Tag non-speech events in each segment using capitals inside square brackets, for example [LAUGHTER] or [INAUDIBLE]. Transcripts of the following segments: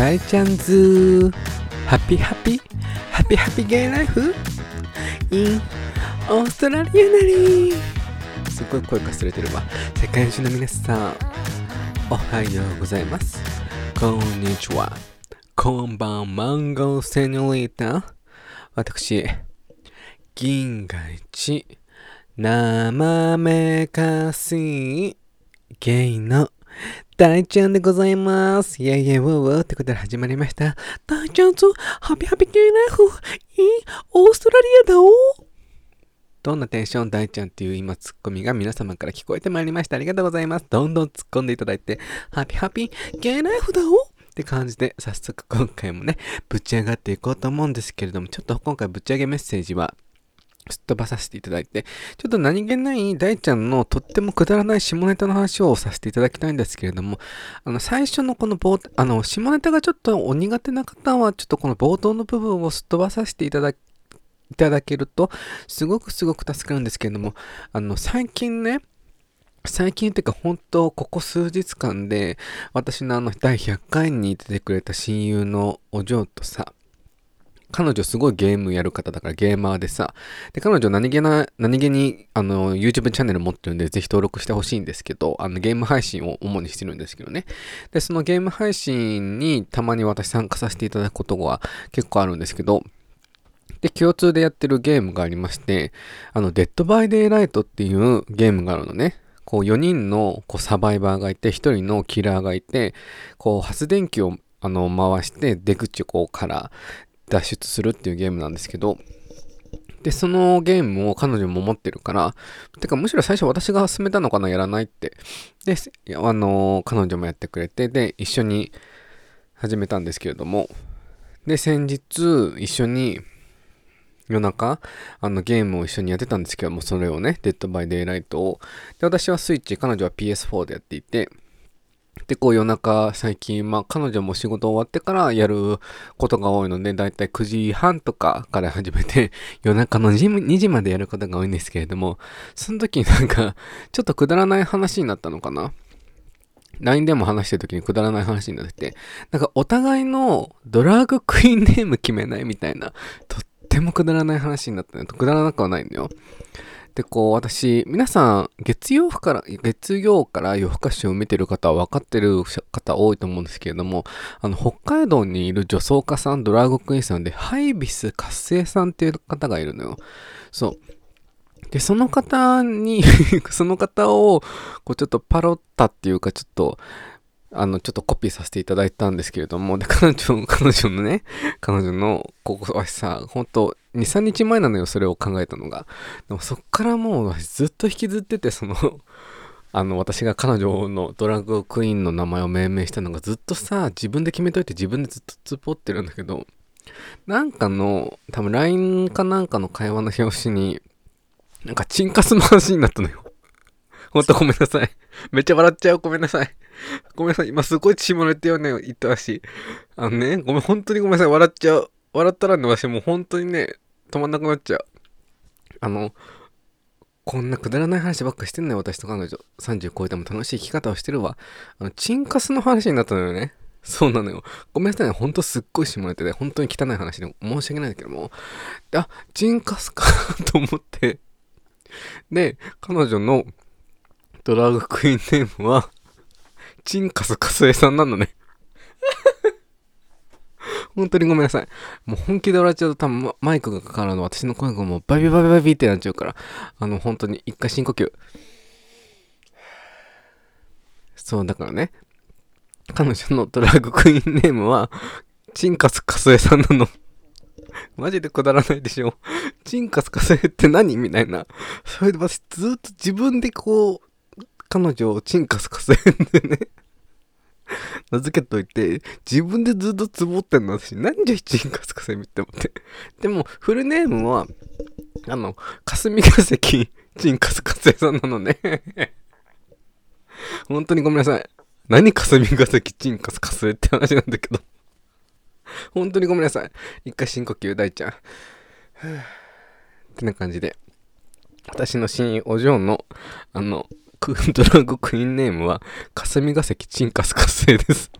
大ちゃんズハッピー。ハッピーハッピーハッピーゲイライフ in オーストラリアなり。すっごい声かすれてるわ。世界中の皆さんおはようございます。こんにちは。こんばんマンゴーセニョリータ私銀河一生めかしいゲイの大ちゃんでございます。イェイイェイウォーウォーってことで始まりました。大ちゃんとハピハピゲイライフ in オーストラリアだおどんなテンション大ちゃんっていう今ツッコミが皆様から聞こえてまいりました。ありがとうございます。どんどん突っ込んでいただいて、ハピハピゲイライフだおって感じで、早速今回もね、ぶち上がっていこうと思うんですけれども、ちょっと今回ぶち上げメッセージは、すっ飛ばさせていただいて、ちょっと何気ない大ちゃんのとってもくだらない下ネタの話をさせていただきたいんですけれども、あの、最初のこの冒、あの、下ネタがちょっとお苦手な方は、ちょっとこの冒頭の部分をすっ飛ばさせていただいただけると、すごくすごく助かるんですけれども、あの、最近ね、最近っていうか本当ここ数日間で私のあの第100回に出てくれた親友のお嬢とさ彼女すごいゲームやる方だからゲーマーでさ、で、彼女何気な、何気に、あの、YouTube チャンネル持ってるんで、ぜひ登録してほしいんですけど、あの、ゲーム配信を主にしてるんですけどね。で、そのゲーム配信にたまに私参加させていただくことが結構あるんですけど、で、共通でやってるゲームがありまして、あの、デッドバイデイライトっていうゲームがあるのね。こう、4人のこうサバイバーがいて、1人のキラーがいて、こう、発電機をあの、回して、出口をこうから脱出するっていうゲームなんですけど、で、そのゲームを彼女も持ってるから、てかむしろ最初私が勧めたのかな、やらないって。で、あの、彼女もやってくれて、で、一緒に始めたんですけれども、で、先日一緒に夜中、あのゲームを一緒にやってたんですけども、それをね、デッドバイデイライトを。で、私はスイッチ、彼女は PS4 でやっていて、で、こう夜中、最近、まあ彼女も仕事終わってからやることが多いので、だいたい9時半とかから始めて、[LAUGHS] 夜中の2時までやることが多いんですけれども、その時になんか、[LAUGHS] ちょっとくだらない話になったのかな ?LINE でも話してる時にくだらない話になってて、なんかお互いのドラッグクイーンネーム決めないみたいな、とってもくだらない話になったね。くだらなくはないんだよ。で、こう、私、皆さん、月曜から、月曜から夜更かしを見てる方は分かってる方多いと思うんですけれども、あの、北海道にいる女装家さん、ドラァグクイーンさんで、ハイビス活性さんっていう方がいるのよ。そう。で、その方に [LAUGHS] その方を、こう、ちょっとパロッタっていうか、ちょっと、あの、ちょっとコピーさせていただいたんですけれども、で、彼女、彼女のね、彼女の、ここ、私さ、本当23日前なのよそれを考えたのが。でもそっからもうずっと引きずっててその [LAUGHS] あの私が彼女のドラッグクイーンの名前を命名したのがずっとさ自分で決めといて自分でずっと突っぽってるんだけどなんかの多分 LINE かなんかの会話の表紙になんかチンカスの話になったのよ。[LAUGHS] ほんとごめんなさい。めっちゃ笑っちゃう。ごめんなさい。ごめんなさい。今すごい血もれてよね言ったしあのねごめん本当にごめんなさい。笑っちゃう。笑ったらね、私もう本当にね、止まんなくなっちゃう。あの、こんなくだらない話ばっかしてんのよ、私と彼女。30超えても楽しい生き方をしてるわ。あの、チンカスの話になったのよね。そうなのよ。ごめんなさいね。ほんとすっごい下ネタで、本当に汚い話で申し訳ないんだけども。あ、チンカスか [LAUGHS] と思って。で、彼女のドラッグクイーンネームは、チンカスカスエさんなのね本当にごめんなさい。もう本気で笑っちゃうと多分マイクがかかるの私の声がもうバビバビバビってなっちゃうから、あの本当に一回深呼吸。そう、だからね、彼女のドラッグクイーンネームは、チンカスカスエさんなの。マジでくだらないでしょ。チンカスカスエって何みたいな。それで私ずっと自分でこう、彼女をチンカスカスエでね、[LAUGHS] 名付けといて、自分でずっとつぼってんの私、なんじゃチンカスカスエって思って。でも、フルネームは、あの、霞が関 [LAUGHS] チンカスカスエさんなのね。[LAUGHS] 本当にごめんなさい。何霞が関チンカスカスって話なんだけど。本当にごめんなさい。一回深呼吸、大ちゃん。[SIGHS] ってな感じで。私の親友、お嬢の、あの、[LAUGHS] ドラッグクイーンネームは、霞が関チンカスカスエです。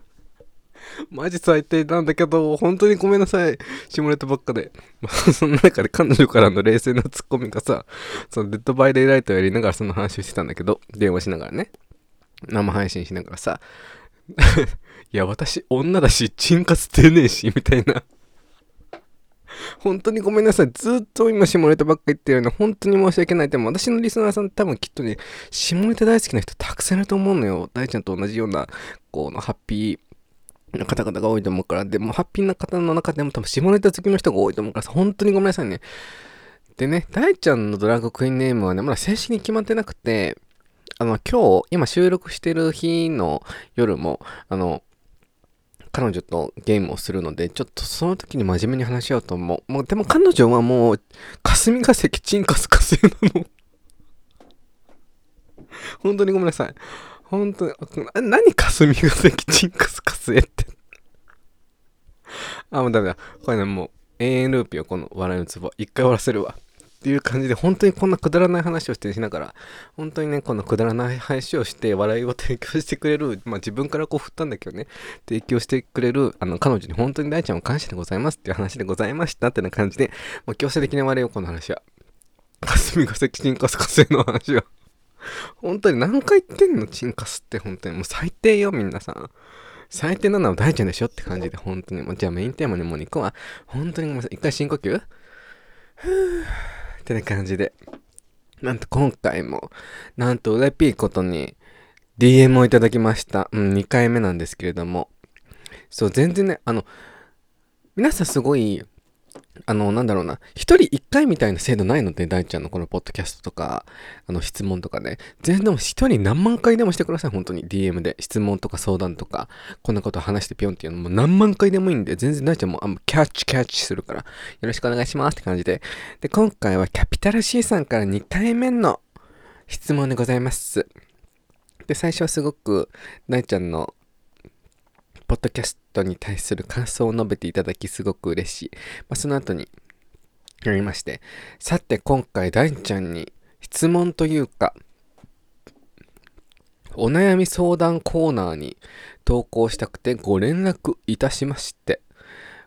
[LAUGHS] マジ最低なんだけど、本当にごめんなさい。下ネタばっかで。まあ、[LAUGHS] その中で彼女からの冷静なツッコミがさ、そのデッドバイデイライトやりながらその話をしてたんだけど、電話しながらね。生配信しながらさ、いや、私女だし、チンカスてねえし、みたいな。本当にごめんなさい。ずっと今下ネタばっか言ってるの本当に申し訳ない。でも私のリスナーさん多分きっとね、下ネタ大好きな人たくさんいると思うのよ。大ちゃんと同じような、このハッピーな方々が多いと思うから。でもハッピーな方の中でも多分下ネタ好きの人が多いと思うからさ本当にごめんなさいね。でね、大ちゃんのドラッグクイーンネームはね、まだ正式に決まってなくて、あの、今日、今収録してる日の夜も、あの、彼女とゲームをするので、ちょっとその時に真面目に話しようと思う。もう、でも彼女はもう、霞が関チンカス火星なの。[LAUGHS] 本当にごめんなさい。本当に、何霞が関チンカス火星って。あ、もうダメだ。これね、もう、永遠ループよ、この笑いのツボ。一回終わらせるわ。っていう感じで、本当にこんなくだらない話をしてしながら、本当にね、このくだらない話をして、笑いを提供してくれる、まあ自分からこう振ったんだけどね、提供してくれる、あの、彼女に本当に大ちゃんを感謝でございますっていう話でございましたってな感じで、もう強制的に終われよ、この話は。霞が関チンカス火星の話は。本当に何回言ってんのチンカスって本当に。もう最低よ、みんなさん。最低なのは大ちゃんでしょって感じで、本当に。もうじゃあメインテーマにもう2個は、本当にごめんなさい。一回深呼吸ふぅ。てな感じで。なんと今回も、なんと嬉しいことに DM をいただきました。うん、2回目なんですけれども。そう、全然ね、あの、皆さんすごい、あの、なんだろうな、一人一回みたいな制度ないので、大ちゃんのこのポッドキャストとか、あの、質問とかね、全然でも一人何万回でもしてください、本当に。DM で。質問とか相談とか、こんなこと話してぴょんっていうのも何万回でもいいんで、全然大ちゃんもあキャッチキャッチするから、よろしくお願いしますって感じで。で、今回はキャピタル C さんから2回目の質問でございます。で、最初はすごく、大ちゃんのポッドキャストに対する感想を述べていただきすごく嬉しい。まあ、その後に、やりまして、さて今回大ちゃんに質問というか、お悩み相談コーナーに投稿したくてご連絡いたしまして、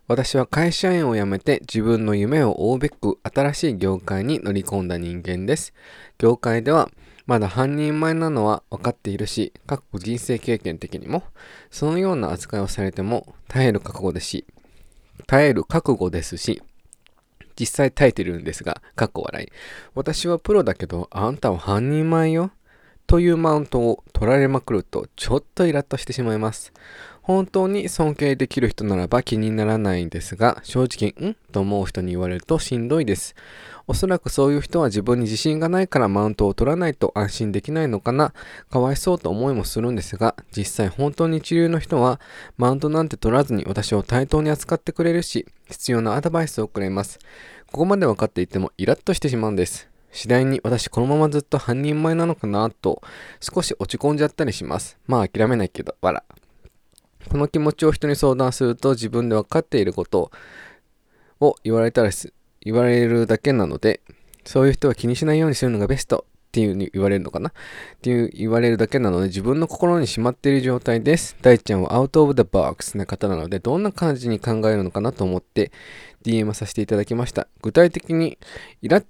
私は会社員を辞めて自分の夢を追うべく新しい業界に乗り込んだ人間です。業界ではまだ半人前なのは分かっているし、過去人生経験的にも、そのような扱いをされても耐える覚悟ですし、耐える覚悟ですし、実際耐えてるんですが、かっこ笑い。私はプロだけど、あんたは半人前よ。というマウントを取られまくると、ちょっとイラッとしてしまいます。本当に尊敬できる人ならば気にならないんですが、正直、ん？と思う人に言われるとしんどいです。おそらくそういう人は自分に自信がないからマウントを取らないと安心できないのかな、かわいそうと思いもするんですが、実際本当に一流の人はマウントなんて取らずに私を対等に扱ってくれるし、必要なアドバイスをくれます。ここまで分かっていてもイラッとしてしまうんです。次第に私このままずっと半人前なのかなと少し落ち込んじゃったりします。まあ諦めないけど、わら。この気持ちを人に相談すると自分で分かっていることを言われたら言われるだけなので、そういう人は気にしないようにするのがベストっていうに言われるのかなっていう言われるだけなので自分の心にしまっている状態です。大ちゃんはアウトオブザボックスな方なのでどんな感じに考えるのかなと思って DM させていただきました。具体的にイラッ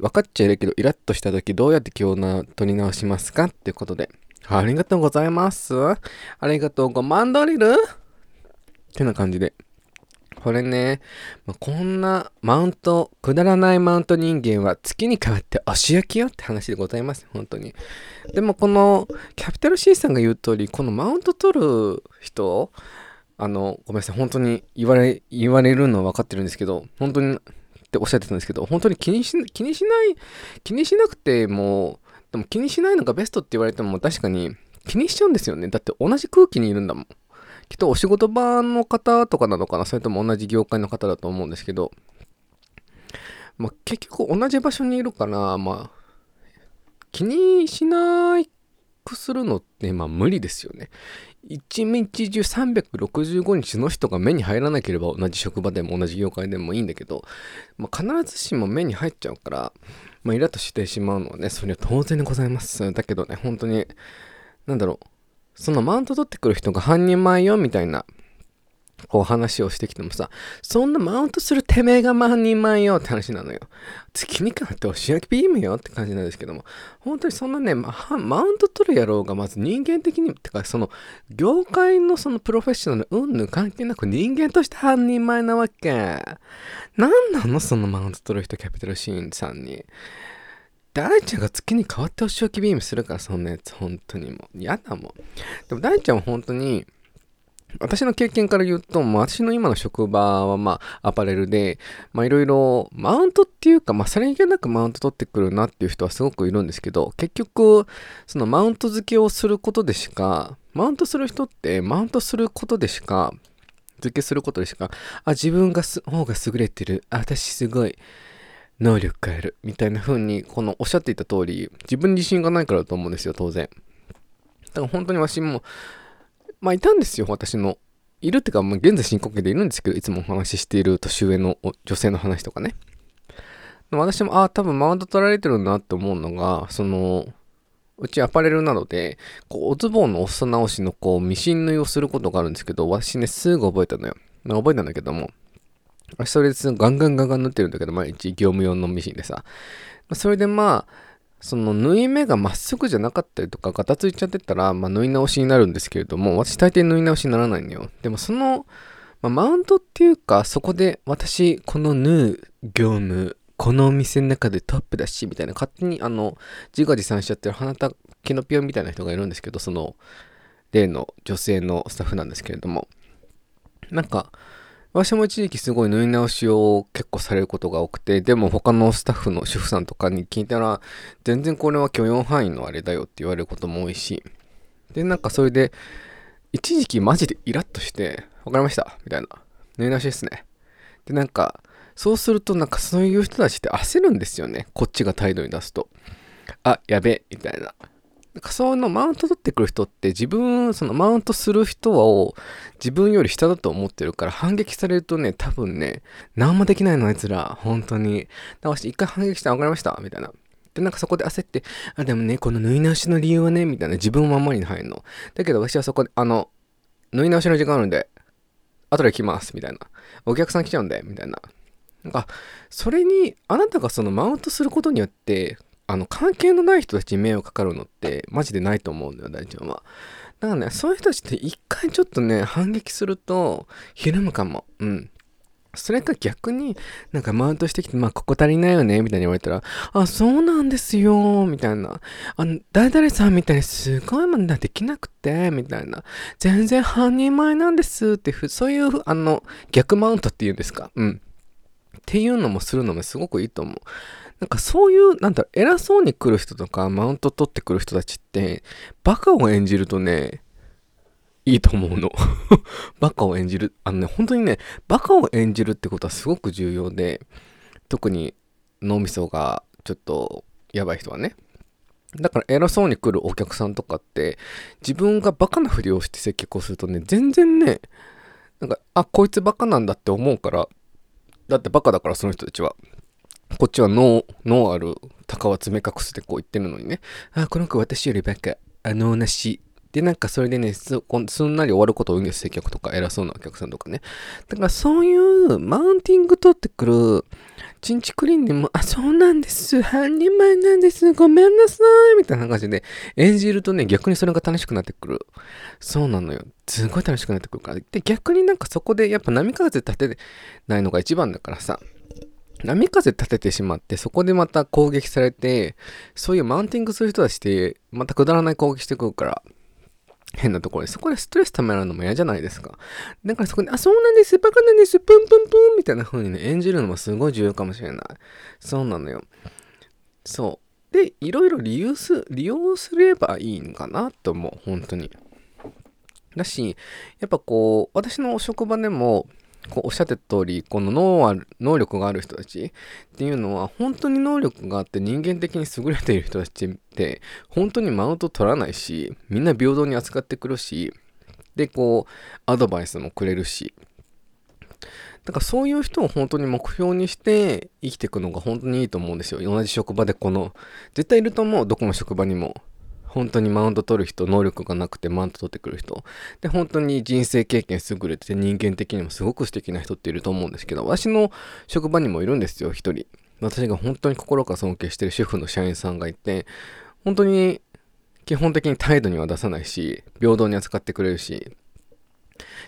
分かっちゃいるけどイラッとした時どうやって気を取り直しますかっていうことで。ありがとうございます。ありがとうごまんドリルってな感じで。これね、ま、こんなマウント、くだらないマウント人間は月に変わって足焼きよって話でございます。本当に。でもこのキャピタル C さんが言う通り、このマウント取る人、あの、ごめんなさい、本当に言われ、言われるのは分かってるんですけど、本当にっておっしゃってたんですけど、本当に気にし、気にしない、気にしなくても、でも気にしないのがベストって言われても確かに気にしちゃうんですよね。だって同じ空気にいるんだもん。きっとお仕事場の方とかなのかなそれとも同じ業界の方だと思うんですけど、まあ、結局同じ場所にいるから、まあ、気にしないくするのって、まあ無理ですよね。一日中365日の人が目に入らなければ同じ職場でも同じ業界でもいいんだけど、まあ、必ずしも目に入っちゃうから、まあ、イラッとしてしまうのはね、それは当然でございます。だけどね、本当に、何だろう、そのマウント取ってくる人が半人前よみたいなこう話をしてきてもさ、そんなマウントするてめえが万人前よって話なのよ。月に変わって押焼きビームよって感じなんですけども、本当にそんなね、ま、マウント取る野郎がまず人間的に、てかその業界のそのプロフェッショナルうんぬ関係なく人間として半人前なわけ。なんなのそのマウント取る人キャピタルシーンさんに。大ちゃんが月に変わってお仕置きビームするから、そんなやつ、本当にもう。嫌だもん。でも大ちゃんは本当に、私の経験から言うと、まあ、私の今の職場はまあアパレルで、まあいろいろマウントっていうか、まあさりげなくマウント取ってくるなっていう人はすごくいるんですけど、結局、そのマウント付けをすることでしか、マウントする人ってマウントすることでしか、付けすることでしか、あ、自分がす方が優れてる、あ、私すごい能力がある、みたいな風に、このおっしゃっていた通り、自分に自信がないからだと思うんですよ、当然。だから本当に私も、まあいたんですよ、私の。いるってか、まあ、現在進行形でいるんですけど、いつもお話ししている年上の女性の話とかね。私も、ああ、多分マウント取られてるなって思うのが、その、うちアパレルなので、こう、おズボンのお裾直しのこう、ミシン縫いをすることがあるんですけど、私ね、すぐ覚えたのよ。覚えたんだけども、私それでガンガンガンガン縫ってるんだけど、毎日業務用のミシンでさ。それでまあ、その縫い目がまっすぐじゃなかったりとか、ガタついちゃってたら、まあ、縫い直しになるんですけれども、私大抵縫い直しにならないのよ。でもその、まあ、マウントっていうか、そこで私、この縫う業務、このお店の中でトップだし、みたいな、勝手にあの、自画自賛しちゃってる花田キノピオみたいな人がいるんですけど、その、例の女性のスタッフなんですけれども、なんか、私も一時期すごい縫い直しを結構されることが多くて、でも他のスタッフの主婦さんとかに聞いたら、全然これは許容範囲のあれだよって言われることも多いし、で、なんかそれで、一時期マジでイラッとして、わかりました？みたいな。縫い直しですね。で、なんか、そうするとなんかそういう人たちって焦るんですよね。こっちが態度に出すと。あ、やべ、みたいな。仮想のマウント取ってくる人って自分、そのマウントする人を自分より下だと思ってるから反撃されるとね、多分ね、何もできないのあいつら、本当に。だから一回反撃して分かりましたみたいな。で、なんかそこで焦って、あ、でもね、この縫い直しの理由はね、みたいな自分を守りに入るの。だけど私はそこで、あの、縫い直しの時間あるんで、後で来ます、みたいな。お客さん来ちゃうんで、みたいな。なんか、それに、あなたがそのマウントすることによって、あの、関係のない人たちに迷惑かかるのって、マジでないと思うんだよ、大ちゃんは。だからね、そういう人たちって一回ちょっとね、反撃すると、ひるむかも。うん。それか逆に、なんかマウントしてきて、まあ、ここ足りないよね、みたいに言われたら、あ、そうなんですよ、みたいな。あの、誰々さんみたいにすごいもんだできなくて、みたいな。全然半人前なんです、って、そういう、あの、逆マウントっていうんですか。うん。っていうのもするのもすごくいいと思う。なんかそういう、なんだろ、偉そうに来る人とか、マウント取ってくる人たちって、バカを演じるとね、いいと思うの。[LAUGHS] バカを演じる。あのね、本当にね、バカを演じるってことはすごく重要で、特に脳みそがちょっとやばい人はね。だから偉そうに来るお客さんとかって、自分がバカなふりをして接客をするとね、全然ね、なんか、あ、こいつバカなんだって思うから、だってバカだからその人たちは。こっちは脳、脳ある鷹は爪隠すってこう言ってるのにね。あ、この子私よりバカ。あ、脳なし。で、なんかそれでねす、すんなり終わることを言うんです、接客とか、偉そうなお客さんとかね。だからそういうマウンティング取ってくる、チンチクリーンでも、あ、そうなんです。半人前なんです。ごめんなさい。みたいな感じで演じるとね、逆にそれが楽しくなってくる。そうなのよ。すごい楽しくなってくるから。で、逆になんかそこでやっぱ波風立てないのが一番だからさ。波風立ててしまって、そこでまた攻撃されて、そういうマウンティングする人たちって、またくだらない攻撃してくるから、変なところで、そこでストレス溜められるのも嫌じゃないですか。だからそこで、あ、そうなんです、バカなんです、プンプンプンみたいな風にね、演じるのもすごい重要かもしれない。そうなのよ。そう。で、いろいろ利用す、利用すればいいんかなと思う、本当に。だし、やっぱこう、私の職場でも、こうおっしゃってた通り、この脳能力がある人たちっていうのは、本当に能力があって人間的に優れている人たちって、本当にマウント取らないし、みんな平等に扱ってくるし、で、こう、アドバイスもくれるし、だからそういう人を本当に目標にして生きていくのが本当にいいと思うんですよ。同じ職場でこの、絶対いると思う、どこの職場にも。本当にマウント取る人、能力がなくてマウント取ってくる人。で、本当に人生経験優れてて人間的にもすごく素敵な人っていると思うんですけど、私の職場にもいるんですよ、一人。私が本当に心から尊敬してる主婦の社員さんがいて、本当に基本的に態度には出さないし、平等に扱ってくれるし、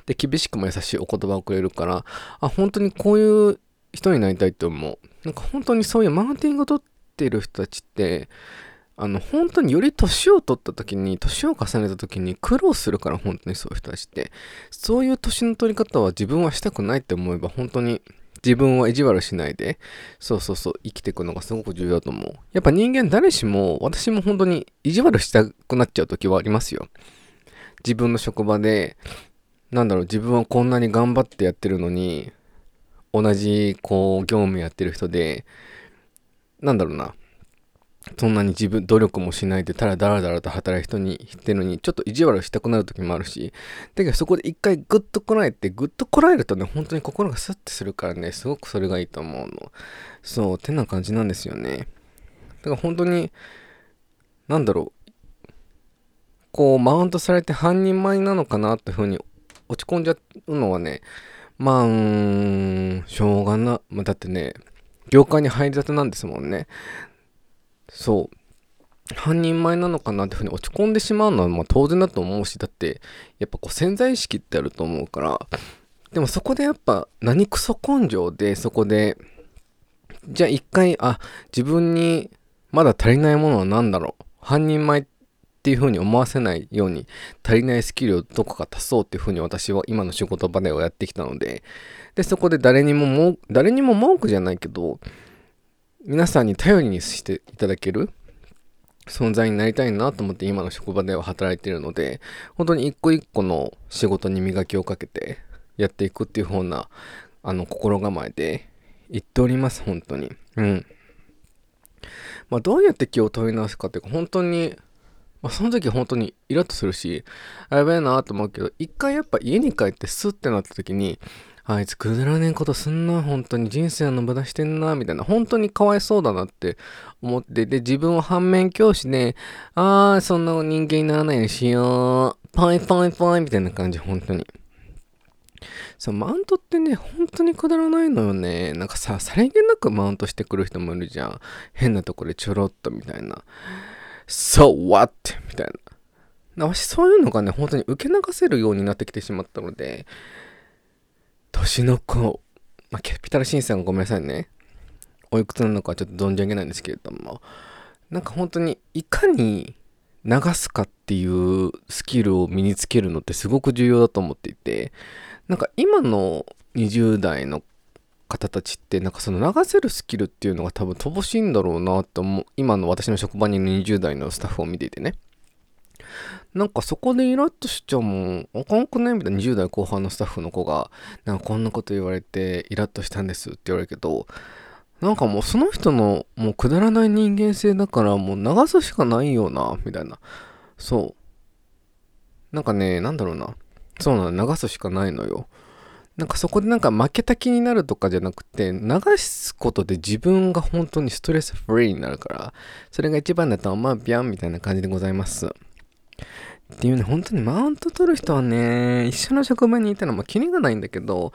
で、厳しくも優しいお言葉をくれるから、あ、本当にこういう人になりたいって思う。なんか本当にそういうマウンティングを取っている人たちって、あの、本当により年を取った時に、年を重ねた時に苦労するから、本当にそういう人たちって、そういう年の取り方は自分はしたくないって思えば、本当に自分を意地悪しないで、そうそうそう、生きていくのがすごく重要だと思う。やっぱ人間誰しも、私も本当に意地悪したくなっちゃう時はありますよ。自分の職場で、なんだろう、自分はこんなに頑張ってやってるのに、同じ、こう、業務やってる人で、なんだろうな、そんなに自分、努力もしないで、ただだらだらと働く人にしてるのに、ちょっと意地悪したくなる時もあるし、だけどそこで一回グッとこらえて、グッとこらえるとね、本当に心がスッてするからね、すごくそれがいいと思うの。そう、てな感じなんですよね。だから本当に、なんだろう、こう、マウントされて半人前なのかなっていうふうに落ち込んじゃうのはね、まあ、うーん、しょうがな、まあ、だってね、業界に入りたてなんですもんね。そう。半人前なのかなっていうふうに落ち込んでしまうのはまあ当然だと思うし、だってやっぱこう潜在意識ってあると思うから、でもそこでやっぱ何クソ根性でそこで、じゃあ一回、あ、自分にまだ足りないものは何だろう。半人前っていうふうに思わせないように足りないスキルをどこか足そうっていうふうに私は今の仕事場ではやってきたので、で、そこで誰にもも、誰にも文句じゃないけど、皆さんに頼りにしていただける存在になりたいなと思って今の職場では働いているので、本当に一個一個の仕事に磨きをかけてやっていくっていう風な、あの、心構えで言っております、本当に。うん。まあ、どうやって気を取り直すかっていうか、本当に、まあ、その時本当にイラッとするし、あやべえなと思うけど、一回やっぱ家に帰ってスッてなった時に、あいつくだらねえことすんな、本当に人生の無駄してんな、みたいな、本当にかわいそうだなって思って、で、自分を反面教師で、あー、そんな人間にならないようにしよう、パイパイパイみたいな感じ、本当に。そう、マウントってね、本当にくだらないのよね。なんかさ、さりげなくマウントしてくる人もいるじゃん。変なとこでちょろっとみたいな。So what? みたいな。私そういうのがね、本当に受け流せるようになってきてしまったので、年の子、まあ、キャピタル審査がごめんなさいね。おいくつなのかちょっと存じ上げないんですけれども、なんか本当にいかに流すかっていうスキルを身につけるのってすごく重要だと思っていて、なんか今の20代の方たちってなんかその流せるスキルっていうのが多分乏しいんだろうなって思う。今の私の職場にいる20代のスタッフを見ていてね。なんかそこでイラッとしちゃうもん、あかんくねみたいな20代後半のスタッフの子が、なんかこんなこと言われてイラッとしたんですって言われるけど、なんかもうその人のもうくだらない人間性だからもう流すしかないよな、みたいな。そう。なんかね、なんだろうな。そうなの、流すしかないのよ。なんかそこでなんか負けた気になるとかじゃなくて、流すことで自分が本当にストレスフリーになるから、それが一番だと思うビャンみたいな感じでございます。っていうね、本当にマウント取る人はね、一緒の職場にいたらまあ気にがないんだけど、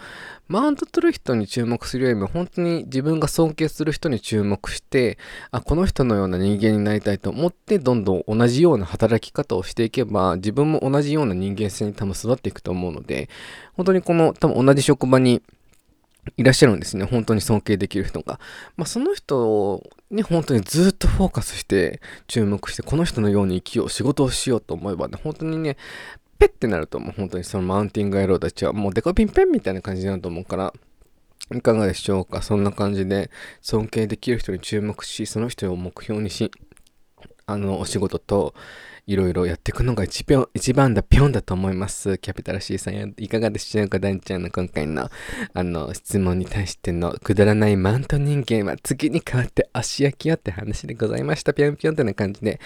マウント取る人に注目するよりも本当に自分が尊敬する人に注目して、あ、この人のような人間になりたいと思って、どんどん同じような働き方をしていけば、自分も同じような人間性に多分育っていくと思うので、本当にこの多分同じ職場にいらっしゃるんですね。本当に尊敬できる人が。まあ、その人に本当にずっとフォーカスして注目して、この人のように生きよう、仕事をしようと思えばね、本当にね、ペッてなると思う。本当にそのマウンティング野郎たちはもうデコピンペンみたいな感じになると思うから、いかがでしょうかそんな感じで尊敬できる人に注目し、その人を目標にし、あの、お仕事と、いろいろやっていくのが一番一番だ、ぴょんだと思います。キャピタル C さん、いかがでしょうかダンちゃんの今回の、あの、質問に対してのくだらないマント人間は次に変わって足焼きよって話でございました。ぴょんぴょんってな感じで、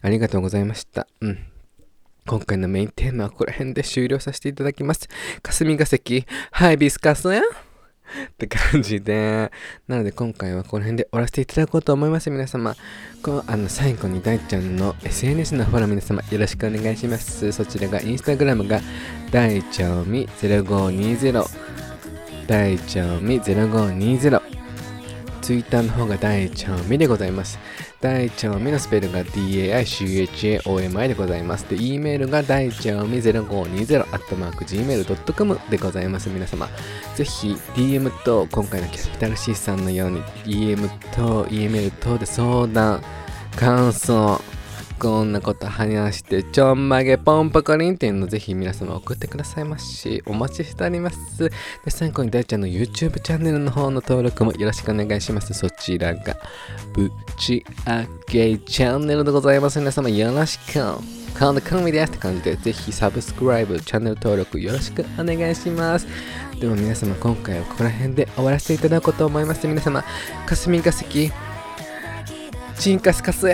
ありがとうございました。うん。今回のメインテーマはここら辺で終了させていただきます。霞が関、ハイビスカスやって感じで、なので今回はこの辺で終わらせていただこうと思います。皆様、こあの最後に大ちゃんの SNS のフォロー皆様よろしくお願いします。そちらがインスタグラムが大ちゃんみ0520大ちゃんみ0520ツイッターの方が大ちゃんみでございます。大ちゃんみのスペルが DAICHAOMI でございます。で、E メールが大ちゃんみ0520アットマーク Gmail.com でございます。皆様、ぜひ DM と今回のキャピタル C さんのように DM と E メール等で相談、感想、こんなこと話して、ちょんまげポンポコリンっていうのぜひ皆様送ってくださいまし、お待ちしております。で、最後に大ちゃんの YouTube チャンネルの方の登録もよろしくお願いします。そちらが、ぶちあげチャンネルでございます。皆様よろしく。こんな組ですって感じで、ぜひサブスクライブ、チャンネル登録よろしくお願いします。では皆様、今回はここら辺で終わらせていただこうと思います。皆様、霞が関、チンカスカス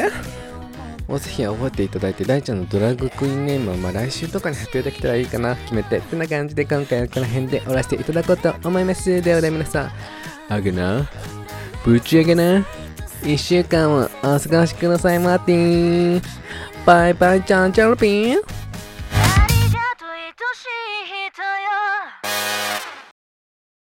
や。をぜひ覚えていただいて、大ちゃんのドラッグクイーンネームをまあ来週とかに発表できたらいいかな、決めて、ってな感じで今回はこの辺で終わらせていただこうと思います。ではでは皆さん、あげな、ぶち上げな、一週間をお過ごしくださいマーティンバイバイちゃんちゃんピン。